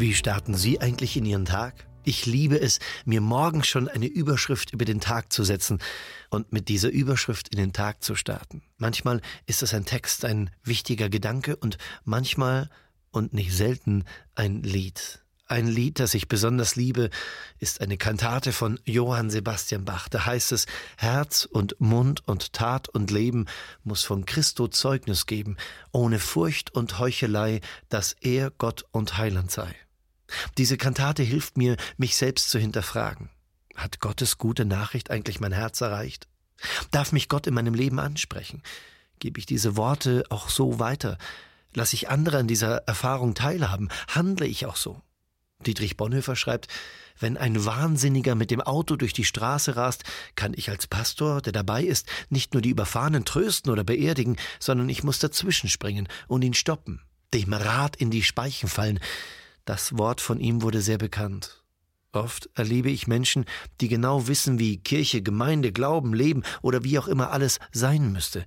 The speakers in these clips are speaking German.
Wie starten Sie eigentlich in Ihren Tag? Ich liebe es, mir morgens schon eine Überschrift über den Tag zu setzen und mit dieser Überschrift in den Tag zu starten. Manchmal ist es ein Text, ein wichtiger Gedanke und manchmal und nicht selten ein Lied. Ein Lied, das ich besonders liebe, ist eine Kantate von Johann Sebastian Bach. Da heißt es, Herz und Mund und Tat und Leben muss von Christo Zeugnis geben, ohne Furcht und Heuchelei, dass er Gott und Heiland sei. Diese Kantate hilft mir, mich selbst zu hinterfragen. Hat Gottes gute Nachricht eigentlich mein Herz erreicht? Darf mich Gott in meinem Leben ansprechen? Gebe ich diese Worte auch so weiter? Lasse ich andere an dieser Erfahrung teilhaben? Handle ich auch so? Dietrich Bonhoeffer schreibt, wenn ein Wahnsinniger mit dem Auto durch die Straße rast, kann ich als Pastor, der dabei ist, nicht nur die Überfahrenen trösten oder beerdigen, sondern ich muss dazwischenspringen und ihn stoppen, dem Rad in die Speichen fallen, das Wort von ihm wurde sehr bekannt. Oft erlebe ich Menschen, die genau wissen, wie Kirche, Gemeinde, Glauben, Leben oder wie auch immer alles sein müsste.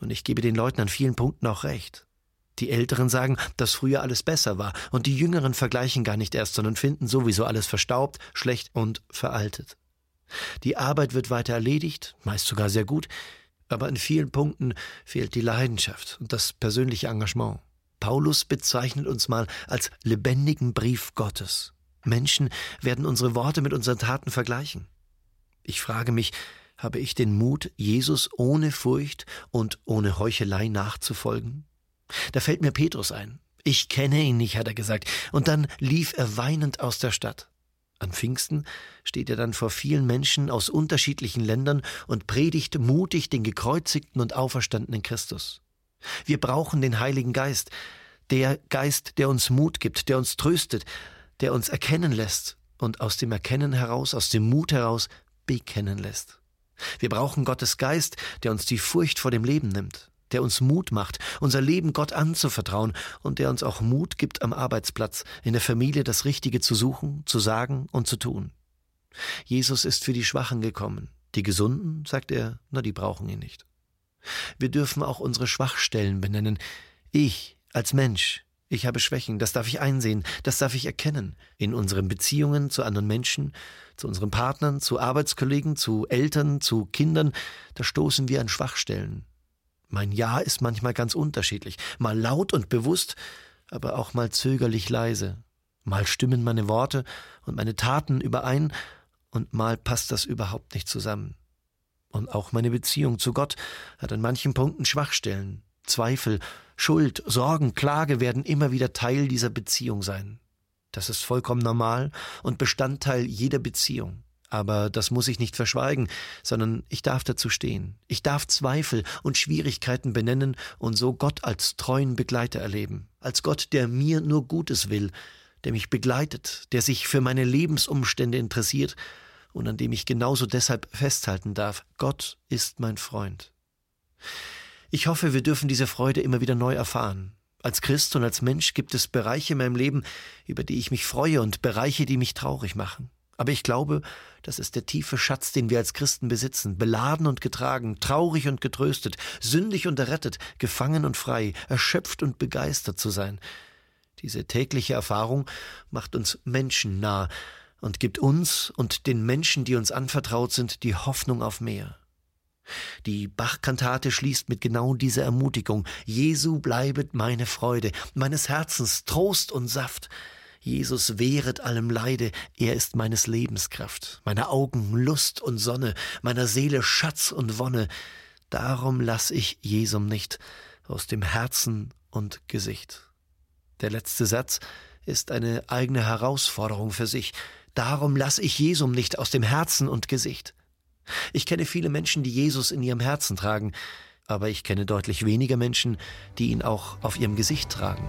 Und ich gebe den Leuten an vielen Punkten auch recht. Die Älteren sagen, dass früher alles besser war, und die Jüngeren vergleichen gar nicht erst, sondern finden sowieso alles verstaubt, schlecht und veraltet. Die Arbeit wird weiter erledigt, meist sogar sehr gut, aber in vielen Punkten fehlt die Leidenschaft und das persönliche Engagement. Paulus bezeichnet uns mal als lebendigen Brief Gottes. Menschen werden unsere Worte mit unseren Taten vergleichen. Ich frage mich, habe ich den Mut, Jesus ohne Furcht und ohne Heuchelei nachzufolgen? Da fällt mir Petrus ein. Ich kenne ihn nicht, hat er gesagt, und dann lief er weinend aus der Stadt. An Pfingsten steht er dann vor vielen Menschen aus unterschiedlichen Ländern und predigt mutig den gekreuzigten und auferstandenen Christus. Wir brauchen den Heiligen Geist, der Geist, der uns Mut gibt, der uns tröstet, der uns erkennen lässt und aus dem Erkennen heraus, aus dem Mut heraus bekennen lässt. Wir brauchen Gottes Geist, der uns die Furcht vor dem Leben nimmt, der uns Mut macht, unser Leben Gott anzuvertrauen und der uns auch Mut gibt am Arbeitsplatz, in der Familie das Richtige zu suchen, zu sagen und zu tun. Jesus ist für die Schwachen gekommen. Die Gesunden, sagt er, na, die brauchen ihn nicht. Wir dürfen auch unsere Schwachstellen benennen. Ich als Mensch, ich habe Schwächen, das darf ich einsehen, das darf ich erkennen. In unseren Beziehungen zu anderen Menschen, zu unseren Partnern, zu Arbeitskollegen, zu Eltern, zu Kindern, da stoßen wir an Schwachstellen. Mein Ja ist manchmal ganz unterschiedlich, mal laut und bewusst, aber auch mal zögerlich leise. Mal stimmen meine Worte und meine Taten überein, und mal passt das überhaupt nicht zusammen. Und auch meine Beziehung zu Gott hat an manchen Punkten Schwachstellen. Zweifel, Schuld, Sorgen, Klage werden immer wieder Teil dieser Beziehung sein. Das ist vollkommen normal und Bestandteil jeder Beziehung. Aber das muss ich nicht verschweigen, sondern ich darf dazu stehen. Ich darf Zweifel und Schwierigkeiten benennen und so Gott als treuen Begleiter erleben. Als Gott, der mir nur Gutes will, der mich begleitet, der sich für meine Lebensumstände interessiert und an dem ich genauso deshalb festhalten darf. Gott ist mein Freund. Ich hoffe, wir dürfen diese Freude immer wieder neu erfahren. Als Christ und als Mensch gibt es Bereiche in meinem Leben, über die ich mich freue und Bereiche, die mich traurig machen. Aber ich glaube, das ist der tiefe Schatz, den wir als Christen besitzen, beladen und getragen, traurig und getröstet, sündig und errettet, gefangen und frei, erschöpft und begeistert zu sein. Diese tägliche Erfahrung macht uns Menschen nah, und gibt uns und den Menschen, die uns anvertraut sind, die Hoffnung auf mehr. Die Bachkantate schließt mit genau dieser Ermutigung. Jesu bleibet meine Freude, meines Herzens Trost und Saft. Jesus wehret allem Leide, er ist meines Lebens Kraft, meiner Augen Lust und Sonne, meiner Seele Schatz und Wonne. Darum lass ich Jesum nicht aus dem Herzen und Gesicht. Der letzte Satz ist eine eigene Herausforderung für sich. Darum lasse ich Jesum nicht aus dem Herzen und Gesicht. Ich kenne viele Menschen, die Jesus in ihrem Herzen tragen, aber ich kenne deutlich weniger Menschen, die ihn auch auf ihrem Gesicht tragen.